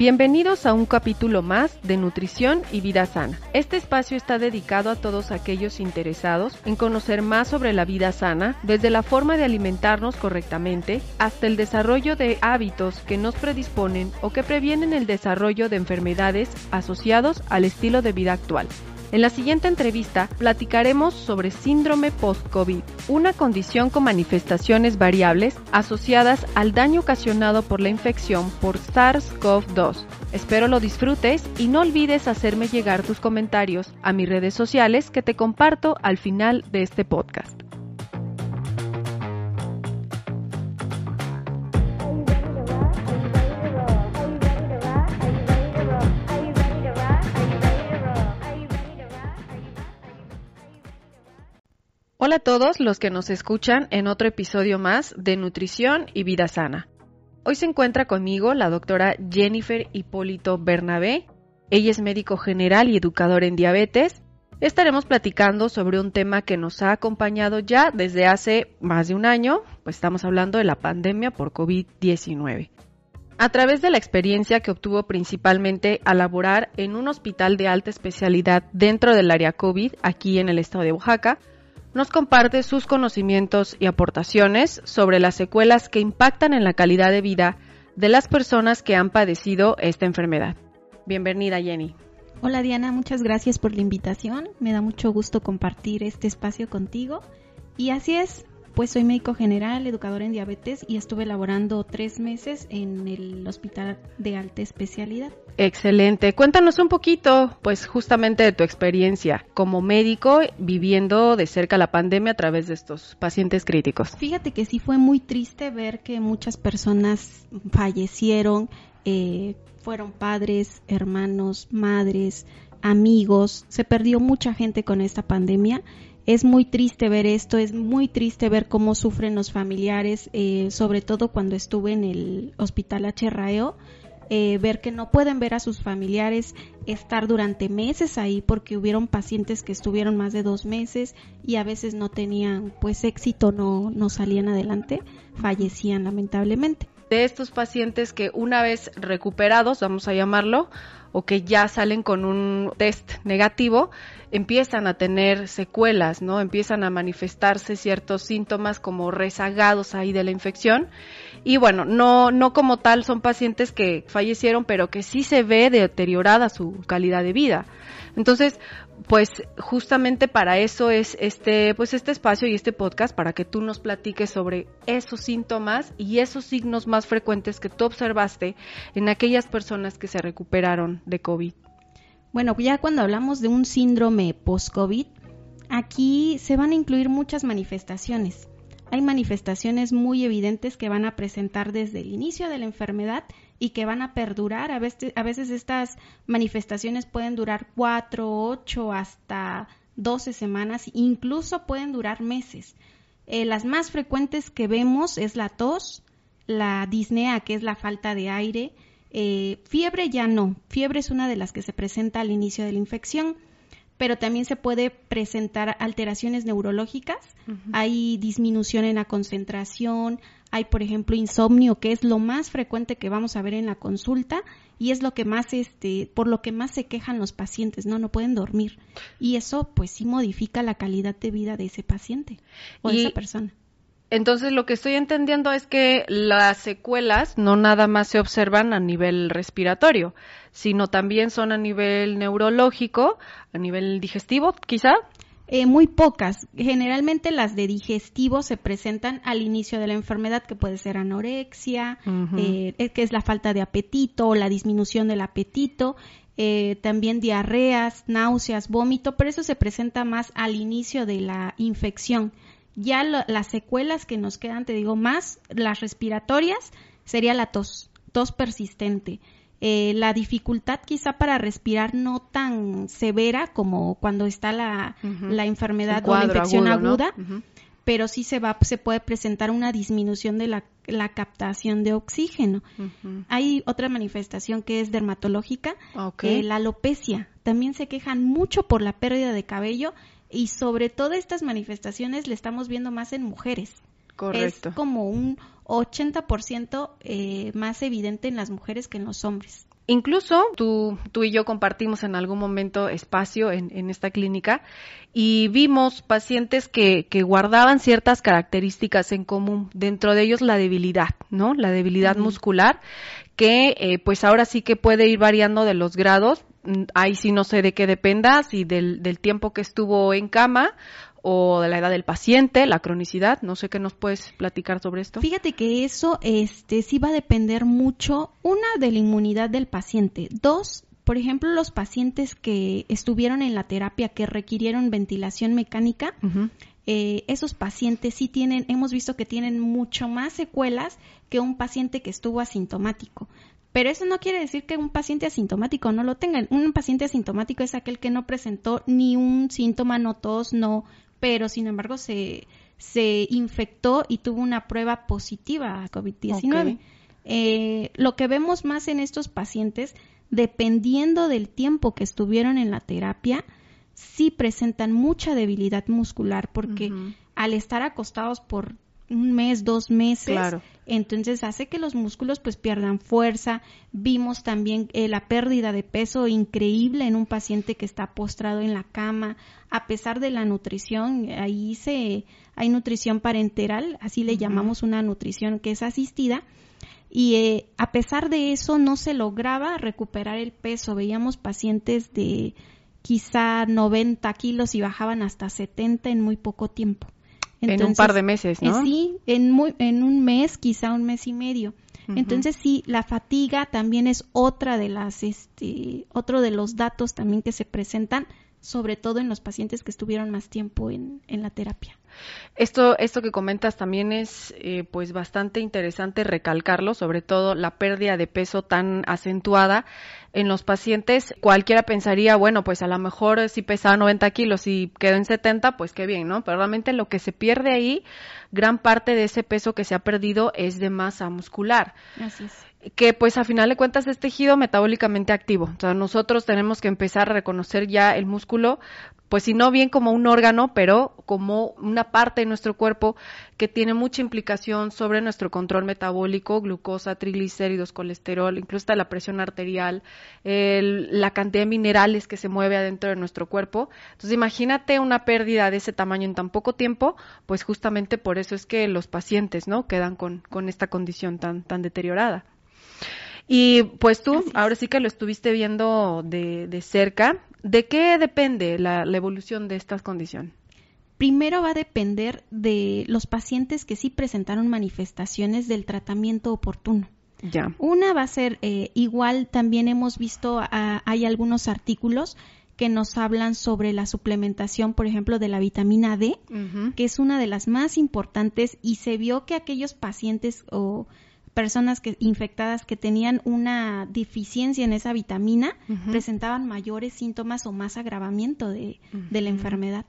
Bienvenidos a un capítulo más de Nutrición y Vida Sana. Este espacio está dedicado a todos aquellos interesados en conocer más sobre la vida sana, desde la forma de alimentarnos correctamente hasta el desarrollo de hábitos que nos predisponen o que previenen el desarrollo de enfermedades asociados al estilo de vida actual. En la siguiente entrevista platicaremos sobre síndrome post-COVID, una condición con manifestaciones variables asociadas al daño ocasionado por la infección por SARS-CoV-2. Espero lo disfrutes y no olvides hacerme llegar tus comentarios a mis redes sociales que te comparto al final de este podcast. Hola a todos los que nos escuchan en otro episodio más de Nutrición y Vida Sana. Hoy se encuentra conmigo la doctora Jennifer Hipólito Bernabé. Ella es médico general y educador en diabetes. Estaremos platicando sobre un tema que nos ha acompañado ya desde hace más de un año, pues estamos hablando de la pandemia por COVID-19. A través de la experiencia que obtuvo principalmente al laborar en un hospital de alta especialidad dentro del área COVID aquí en el estado de Oaxaca, nos comparte sus conocimientos y aportaciones sobre las secuelas que impactan en la calidad de vida de las personas que han padecido esta enfermedad. Bienvenida, Jenny. Hola Diana, muchas gracias por la invitación. Me da mucho gusto compartir este espacio contigo. Y así es, pues soy médico general, educador en diabetes y estuve laborando tres meses en el hospital de alta especialidad. Excelente. Cuéntanos un poquito, pues justamente de tu experiencia como médico viviendo de cerca la pandemia a través de estos pacientes críticos. Fíjate que sí fue muy triste ver que muchas personas fallecieron, eh, fueron padres, hermanos, madres, amigos, se perdió mucha gente con esta pandemia es muy triste ver esto, es muy triste ver cómo sufren los familiares, eh, sobre todo cuando estuve en el hospital H. eh, ver que no pueden ver a sus familiares, estar durante meses ahí porque hubieron pacientes que estuvieron más de dos meses y a veces no tenían pues éxito, no, no salían adelante, fallecían lamentablemente. De estos pacientes que una vez recuperados, vamos a llamarlo, o que ya salen con un test negativo, empiezan a tener secuelas, ¿no? Empiezan a manifestarse ciertos síntomas como rezagados ahí de la infección. Y bueno, no, no como tal son pacientes que fallecieron, pero que sí se ve deteriorada su calidad de vida. Entonces, pues justamente para eso es este, pues este espacio y este podcast para que tú nos platiques sobre esos síntomas y esos signos más frecuentes que tú observaste en aquellas personas que se recuperaron de COVID. Bueno, ya cuando hablamos de un síndrome post-COVID, aquí se van a incluir muchas manifestaciones. Hay manifestaciones muy evidentes que van a presentar desde el inicio de la enfermedad y que van a perdurar. A veces, a veces estas manifestaciones pueden durar cuatro, ocho, hasta doce semanas, incluso pueden durar meses. Eh, las más frecuentes que vemos es la tos, la disnea, que es la falta de aire, eh, fiebre ya no, fiebre es una de las que se presenta al inicio de la infección pero también se puede presentar alteraciones neurológicas, hay disminución en la concentración, hay por ejemplo insomnio, que es lo más frecuente que vamos a ver en la consulta y es lo que más este por lo que más se quejan los pacientes, no no pueden dormir. Y eso pues sí modifica la calidad de vida de ese paciente o de esa persona. Entonces lo que estoy entendiendo es que las secuelas no nada más se observan a nivel respiratorio, sino también son a nivel neurológico, a nivel digestivo, quizá. Eh, muy pocas. Generalmente las de digestivo se presentan al inicio de la enfermedad, que puede ser anorexia, eh, que es la falta de apetito o la disminución del apetito, eh, también diarreas, náuseas, vómito, pero eso se presenta más al inicio de la infección. Ya las secuelas que nos quedan, te digo, más las respiratorias, sería la tos, tos persistente. Eh, la dificultad quizá para respirar no tan severa como cuando está la, la enfermedad o la infección aguda, pero sí se va, se puede presentar una disminución de la, la captación de oxígeno. Hay otra manifestación que es dermatológica, eh, la alopecia. También se quejan mucho por la pérdida de cabello y sobre todo estas manifestaciones le estamos viendo más en mujeres. Correcto. Es como un 80% eh, más evidente en las mujeres que en los hombres. Incluso tú, tú y yo compartimos en algún momento espacio en, esta clínica y vimos pacientes que, que, guardaban ciertas características en común, dentro de ellos la debilidad, ¿no? La debilidad muscular, que eh, pues ahora sí que puede ir variando de los grados, mm, ahí sí no sé de qué dependa, si del, del tiempo que estuvo en cama o de la edad del paciente, la cronicidad. No sé qué nos puedes platicar sobre esto. Fíjate que eso este, sí va a depender mucho, una, de la inmunidad del paciente. Dos, por ejemplo, los pacientes que estuvieron en la terapia que requirieron ventilación mecánica, eh, esos pacientes sí tienen, hemos visto que tienen mucho más secuelas que un paciente que estuvo asintomático. Pero eso no quiere decir que un paciente asintomático no lo tenga. Un paciente asintomático es aquel que no presentó ni un síntoma, no tos, no pero sin embargo se, se infectó y tuvo una prueba positiva a COVID-19. Eh, lo que vemos más en estos pacientes, dependiendo del tiempo que estuvieron en la terapia, sí presentan mucha debilidad muscular porque al estar acostados por un mes, dos meses, entonces hace que los músculos pues pierdan fuerza. Vimos también eh, la pérdida de peso increíble en un paciente que está postrado en la cama, a pesar de la nutrición, ahí se hay nutrición parenteral, así le llamamos una nutrición que es asistida. Y eh, a pesar de eso no se lograba recuperar el peso. Veíamos pacientes de quizá 90 kilos y bajaban hasta 70 en muy poco tiempo en un par de meses, ¿no? Eh, sí, en, muy, en un mes, quizá un mes y medio. Entonces sí, la fatiga también es otra de las, este, otro de los datos también que se presentan, sobre todo en los pacientes que estuvieron más tiempo en, en la terapia. Esto, esto que comentas también es eh, pues bastante interesante recalcarlo, sobre todo la pérdida de peso tan acentuada en los pacientes. Cualquiera pensaría, bueno, pues a lo mejor si pesaba 90 kilos y quedó en 70, pues qué bien, ¿no? Pero realmente lo que se pierde ahí, gran parte de ese peso que se ha perdido es de masa muscular. Así es que pues a final de cuentas es tejido metabólicamente activo. O sea, nosotros tenemos que empezar a reconocer ya el músculo pues si no bien como un órgano, pero como una parte de nuestro cuerpo que tiene mucha implicación sobre nuestro control metabólico, glucosa, triglicéridos, colesterol, incluso hasta la presión arterial, la cantidad de minerales que se mueve adentro de nuestro cuerpo. Entonces imagínate una pérdida de ese tamaño en tan poco tiempo, pues justamente por eso es que los pacientes, ¿no? Quedan con, con esta condición tan, tan deteriorada. Y pues tú, ahora sí que lo estuviste viendo de, de cerca, ¿De qué depende la, evolución de esta condición? Primero va a depender de los pacientes que sí presentaron manifestaciones del tratamiento oportuno. Ya. Una va a ser eh, igual, también hemos visto, hay algunos artículos que nos hablan sobre la suplementación, por ejemplo, de la vitamina D, que es una de las más importantes y se vio que aquellos pacientes o personas que, infectadas que tenían una deficiencia en esa vitamina presentaban mayores síntomas o más agravamiento de, de la enfermedad.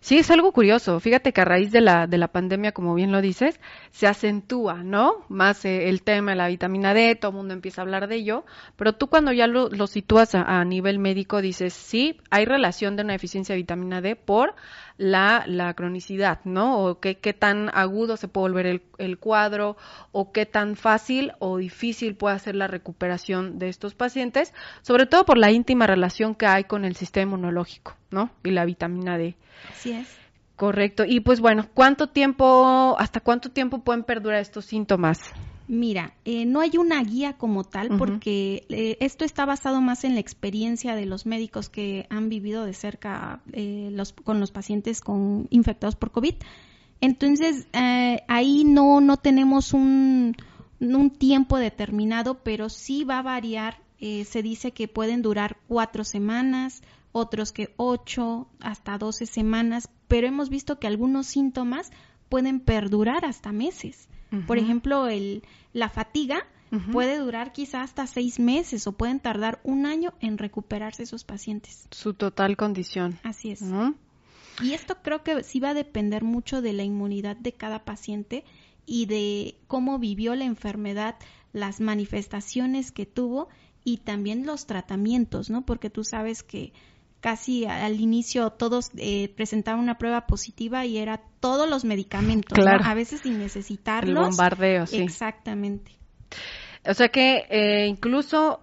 Sí, es algo curioso. Fíjate que a raíz de la, de la pandemia, como bien lo dices, se acentúa, ¿no? Más eh, el tema de la vitamina D, todo el mundo empieza a hablar de ello, pero tú cuando ya lo, lo sitúas a, nivel médico dices, sí, hay relación de una deficiencia de vitamina D por la, la cronicidad, ¿no? O qué, qué tan agudo se puede volver el, el cuadro, o qué tan fácil o difícil puede ser la recuperación de estos pacientes, sobre todo por la íntima relación que hay con el sistema inmunológico, ¿no? Y la vitamina D. Así es. Correcto. Y pues bueno, ¿cuánto tiempo, hasta cuánto tiempo pueden perdurar estos síntomas? Mira, eh, no hay una guía como tal porque eh, esto está basado más en la experiencia de los médicos que han vivido de cerca eh, los, con los pacientes con, infectados por COVID. Entonces, ahí no, no tenemos un, un, tiempo determinado, pero sí va a variar. se dice que pueden durar cuatro semanas, otros que 8 hasta 12 semanas, pero hemos visto que algunos síntomas pueden perdurar hasta meses. Por ejemplo, el, la fatiga puede durar quizá hasta seis meses o pueden tardar un año en recuperarse esos pacientes. Su total condición. Así es. Y esto creo que sí va a depender mucho de la inmunidad de cada paciente y de cómo vivió la enfermedad, las manifestaciones que tuvo y también los tratamientos, ¿no? Porque tú sabes que casi al inicio todos eh, presentaban una prueba positiva y era todos los medicamentos, a veces sin necesitarlos. El bombardeo, sí. Exactamente. O sea que eh, incluso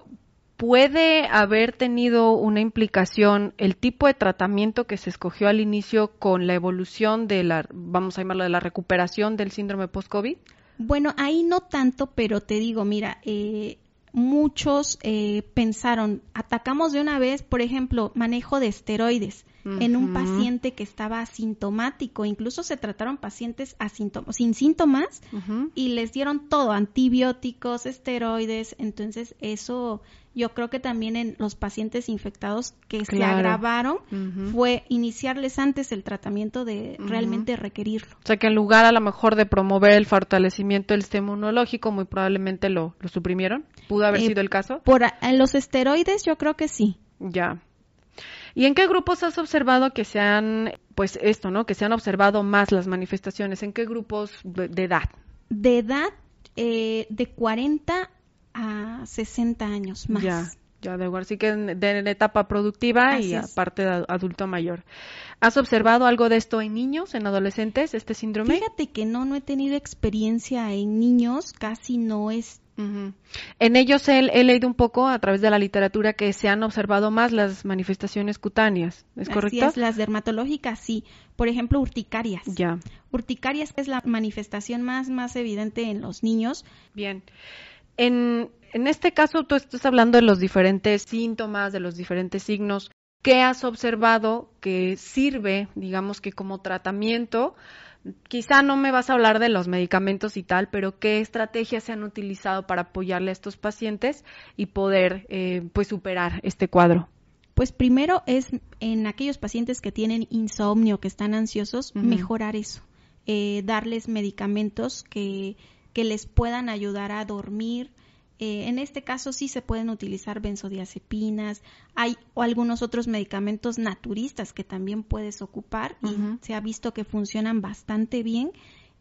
¿Puede haber tenido una implicación el tipo de tratamiento que se escogió al inicio con la evolución de la, vamos a llamarlo, de la recuperación del síndrome post-COVID? Bueno, ahí no tanto, pero te digo, mira, eh, muchos eh, pensaron, atacamos de una vez, por ejemplo, manejo de esteroides en un paciente que estaba asintomático. Incluso se trataron pacientes sin síntomas y les dieron todo, antibióticos, esteroides. Entonces, eso yo creo que también en los pacientes infectados que se agravaron fue iniciarles antes el tratamiento de realmente requerirlo. O sea que en lugar a lo mejor de promover el fortalecimiento del sistema inmunológico, muy probablemente lo, lo suprimieron. ¿Pudo haber eh, sido el caso? Por en los esteroides yo creo que sí. Ya. ¿Y en qué grupos has observado que se han, pues esto, ¿no? Que se han observado más las manifestaciones? ¿En qué grupos de, edad? De edad eh, de 40 a 60 años más. Ya, ya de igual, sí que de, etapa productiva y aparte de adulto mayor. ¿Has observado algo de esto en niños, en adolescentes, este síndrome? Fíjate que no, no he tenido experiencia en niños, casi no es En ellos he, leído un poco a través de la literatura que se han observado más las manifestaciones cutáneas, ¿es correcto? Es, las dermatológicas sí. Por ejemplo, urticarias. Ya. Urticarias es la manifestación más, más evidente en los niños. Bien. En, en este caso, tú estás hablando de los diferentes síntomas, de los diferentes signos. ¿Qué has observado que sirve, digamos que como tratamiento? Quizá no me vas a hablar de los medicamentos y tal, pero ¿qué estrategias se han utilizado para apoyarle a estos pacientes y poder eh, pues superar este cuadro? Pues primero es en aquellos pacientes que tienen insomnio, que están ansiosos, mejorar eso, eh, darles medicamentos que que les puedan ayudar a dormir. Eh, en este caso sí se pueden utilizar benzodiazepinas, hay algunos otros medicamentos naturistas que también puedes ocupar y se ha visto que funcionan bastante bien.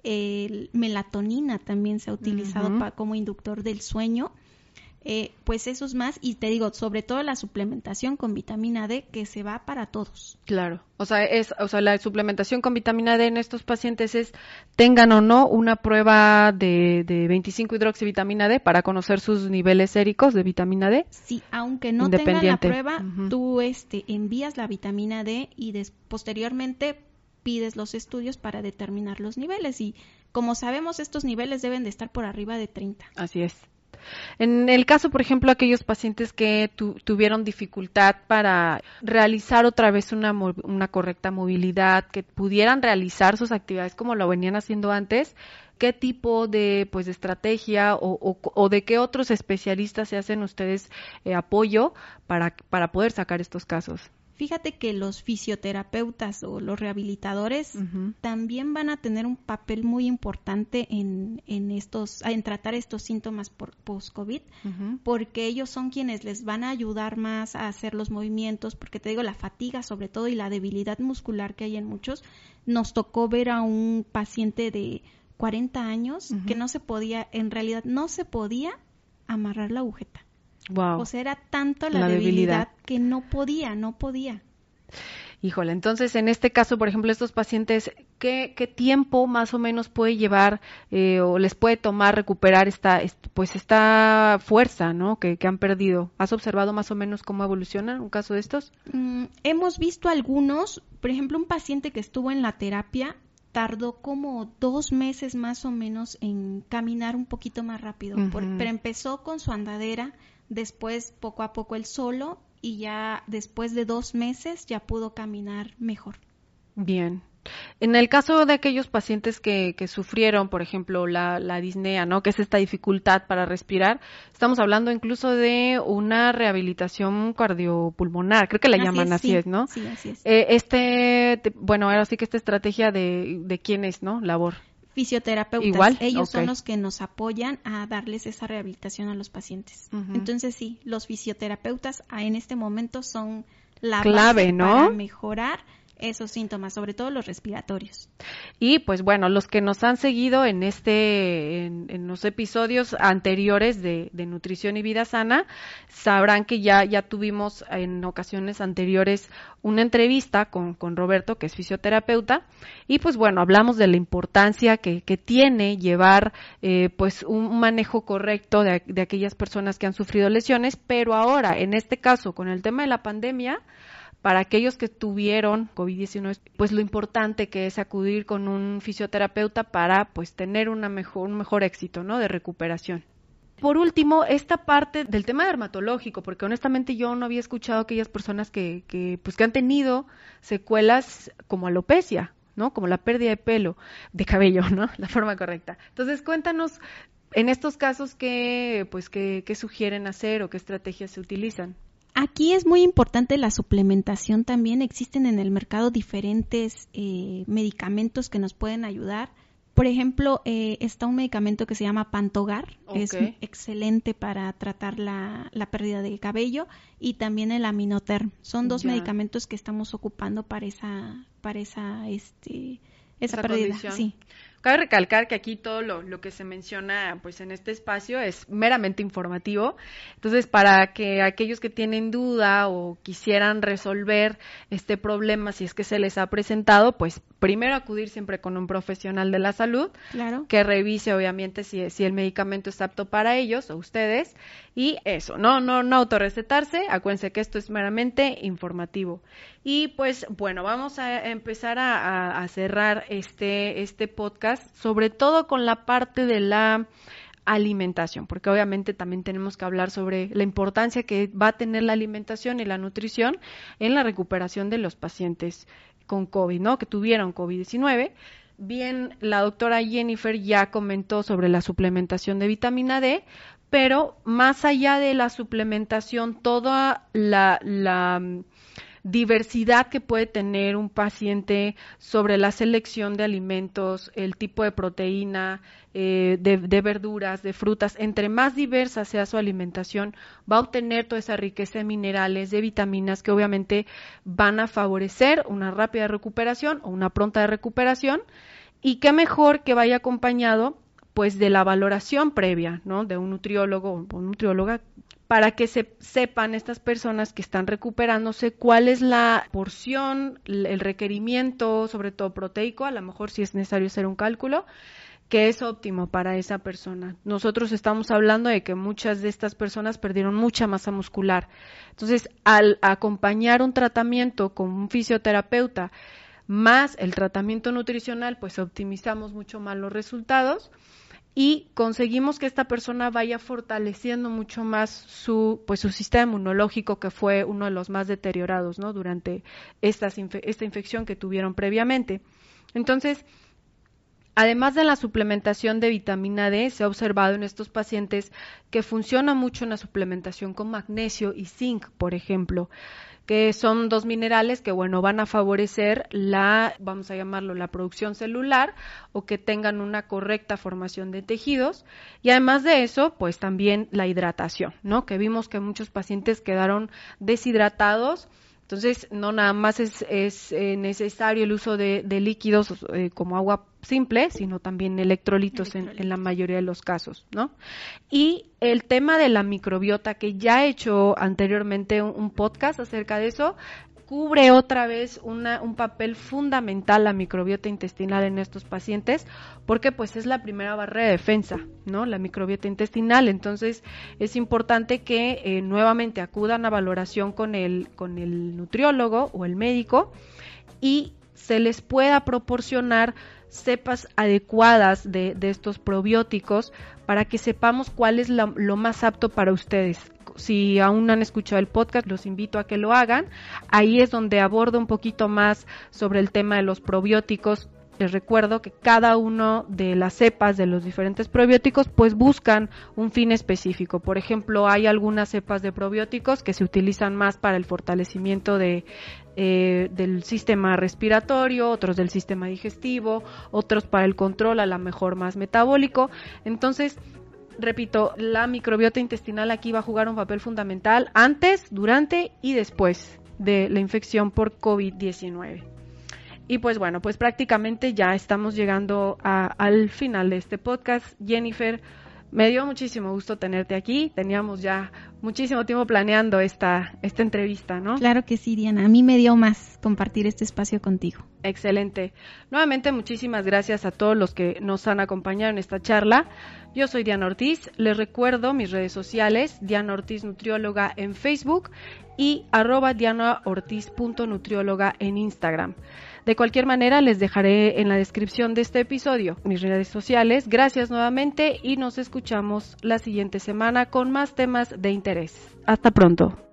El melatonina también se ha utilizado como inductor del sueño eh, pues eso es más, y te digo, sobre todo la suplementación con vitamina D que se va para todos. Claro, o sea, es, o sea, la suplementación con vitamina D en estos pacientes es, tengan o no una prueba de, de 25 hidroxivitamina D para conocer sus niveles séricos de vitamina D. Sí, aunque no tengan la prueba, tú este, envías la vitamina D y posteriormente pides los estudios para determinar los niveles y como sabemos estos niveles deben de estar por arriba de 30. Así es. En el caso, por ejemplo, aquellos pacientes que tuvieron dificultad para realizar otra vez una, una correcta movilidad, que pudieran realizar sus actividades como lo venían haciendo antes, ¿qué tipo de pues de estrategia o, o, de qué otros especialistas se hacen ustedes eh, apoyo para, para poder sacar estos casos? Fíjate que los fisioterapeutas o los rehabilitadores también van a tener un papel muy importante en, en estos, en tratar estos síntomas post-COVID, porque ellos son quienes les van a ayudar más a hacer los movimientos, porque te digo, la fatiga sobre todo y la debilidad muscular que hay en muchos, nos tocó ver a un paciente de 40 años que no se podía, en realidad no se podía amarrar la agujeta. O sea, era tanto la, debilidad, que no podía, no podía. Híjole, entonces en este caso, por ejemplo, estos pacientes, ¿qué, qué tiempo más o menos puede llevar eh, o les puede tomar recuperar esta, pues esta fuerza, ¿no? Que, han perdido. ¿Has observado más o menos cómo evoluciona un caso de estos? Mm, hemos visto algunos, por ejemplo, un paciente que estuvo en la terapia tardó como dos meses más o menos en caminar un poquito más rápido, pero empezó con su andadera después poco a poco él solo y ya después de dos meses ya pudo caminar mejor. Bien. En el caso de aquellos pacientes que, que sufrieron, por ejemplo, la, la, disnea, ¿no? Que es esta dificultad para respirar, estamos hablando incluso de una rehabilitación cardiopulmonar, creo que la llaman así, es, ¿no? Sí, así es. Eh, este, bueno, ahora sí que esta estrategia de, de quién es, ¿no? Labor fisioterapeutas. Igual, ellos son los que nos apoyan a darles esa rehabilitación a los pacientes. Entonces sí, los fisioterapeutas en este momento son la clave, ¿no? para mejorar esos síntomas, sobre todo los respiratorios. Y pues bueno, los que nos han seguido en este, en, los episodios anteriores de, nutrición y vida sana, sabrán que ya, ya tuvimos en ocasiones anteriores una entrevista con, con Roberto, que es fisioterapeuta, y pues bueno, hablamos de la importancia que, que tiene llevar eh, pues un manejo correcto de, de aquellas personas que han sufrido lesiones, pero ahora, en este caso, con el tema de la pandemia, para aquellos que tuvieron COVID-19, pues lo importante que es acudir con un fisioterapeuta para pues tener una mejor, un mejor éxito, ¿no? De recuperación. Por último, esta parte del tema dermatológico, porque honestamente yo no había escuchado a aquellas personas que, que, pues, que han tenido secuelas como alopecia, ¿no? Como la pérdida de pelo, de cabello, ¿no? La forma correcta. Entonces, cuéntanos en estos casos qué, pues, qué, qué sugieren hacer o qué estrategias se utilizan. Aquí es muy importante la suplementación también. Existen en el mercado diferentes eh, medicamentos que nos pueden ayudar. Por ejemplo, eh, está un medicamento que se llama Pantogar, es excelente para tratar la, pérdida de cabello, y también el Aminoterm. Son dos medicamentos que estamos ocupando para esa, para esa, este, esa, pérdida. Sí. Cabe recalcar que aquí todo lo, que se menciona pues en este espacio es meramente informativo. Entonces, para que aquellos que tienen duda o quisieran resolver este problema, si es que se les ha presentado, pues primero acudir siempre con un profesional de la salud claro. que revise obviamente si, si el medicamento está apto para ellos o ustedes y eso, no, no, no autorrecetarse, acuérdense que esto es meramente informativo. Y pues bueno, vamos a empezar a, a cerrar este, este podcast sobre todo con la parte de la alimentación, porque obviamente también tenemos que hablar sobre la importancia que va a tener la alimentación y la nutrición en la recuperación de los pacientes con COVID, ¿no? Que tuvieron COVID-19. Bien, la doctora Jennifer ya comentó sobre la suplementación de vitamina D, pero más allá de la suplementación, toda la, la diversidad que puede tener un paciente sobre la selección de alimentos, el tipo de proteína, eh, de, verduras, de frutas, entre más diversa sea su alimentación, va a obtener toda esa riqueza de minerales, de vitaminas que obviamente van a favorecer una rápida recuperación o una pronta recuperación. Y qué mejor que vaya acompañado pues de la valoración previa, ¿no? De un nutriólogo o nutrióloga para que se sepan estas personas que están recuperándose cuál es la porción, el requerimiento, sobre todo proteico, a lo mejor si es necesario hacer un cálculo, que es óptimo para esa persona. Nosotros estamos hablando de que muchas de estas personas perdieron mucha masa muscular. Entonces, al acompañar un tratamiento con un fisioterapeuta más el tratamiento nutricional, pues optimizamos mucho más los resultados y conseguimos que esta persona vaya fortaleciendo mucho más su pues su sistema inmunológico que fue uno de los más deteriorados ¿no? durante esta, esta infección que tuvieron previamente entonces Además de la suplementación de vitamina D, se ha observado en estos pacientes que funciona mucho en la suplementación con magnesio y zinc, por ejemplo que son dos minerales que, bueno, van a favorecer la, vamos a llamarlo, la producción celular o que tengan una correcta formación de tejidos. Y además de eso, pues también la hidratación, ¿no? Que vimos que muchos pacientes quedaron deshidratados entonces, no nada más es, es eh, necesario el uso de, líquidos eh, como agua simple, sino también electrolitos, En, en, la mayoría de los casos, ¿no? Y el tema de la microbiota, que ya he hecho anteriormente un podcast acerca de eso, cubre otra vez una, un papel fundamental la microbiota intestinal en estos pacientes, porque pues es la primera barrera de defensa, ¿no? La microbiota intestinal. Entonces es importante que eh, nuevamente acudan a valoración con el, con el nutriólogo o el médico y se les pueda proporcionar cepas adecuadas de, de, estos probióticos para que sepamos cuál es lo más apto para ustedes si aún no han escuchado el podcast, los invito a que lo hagan. Ahí es donde abordo un poquito más sobre el tema de los probióticos les recuerdo que cada uno de las cepas de los diferentes probióticos pues buscan un fin específico. Por ejemplo, hay algunas cepas de probióticos que se utilizan más para el fortalecimiento de, eh, del sistema respiratorio, otros del sistema digestivo, otros para el control a lo mejor más metabólico. Entonces, repito, la microbiota intestinal aquí va a jugar un papel fundamental antes, durante y después de la infección por COVID-19. Y pues bueno, pues prácticamente ya estamos llegando al final de este podcast. Jennifer, me dio muchísimo gusto tenerte aquí. Teníamos ya muchísimo tiempo planeando esta, esta entrevista, ¿no? Claro que sí, Diana. A mí me dio más compartir este espacio contigo. Excelente. Nuevamente, muchísimas gracias a todos los que nos han acompañado en esta charla. Yo soy Diana Ortiz. Les recuerdo mis redes sociales, Diana Ortiz Nutrióloga en Facebook y arroba dianaortiz.nutrióloga en Instagram. De cualquier manera, les dejaré en la descripción de este episodio mis redes sociales. Gracias nuevamente y nos escuchamos la siguiente semana con más temas de interés. Hasta pronto.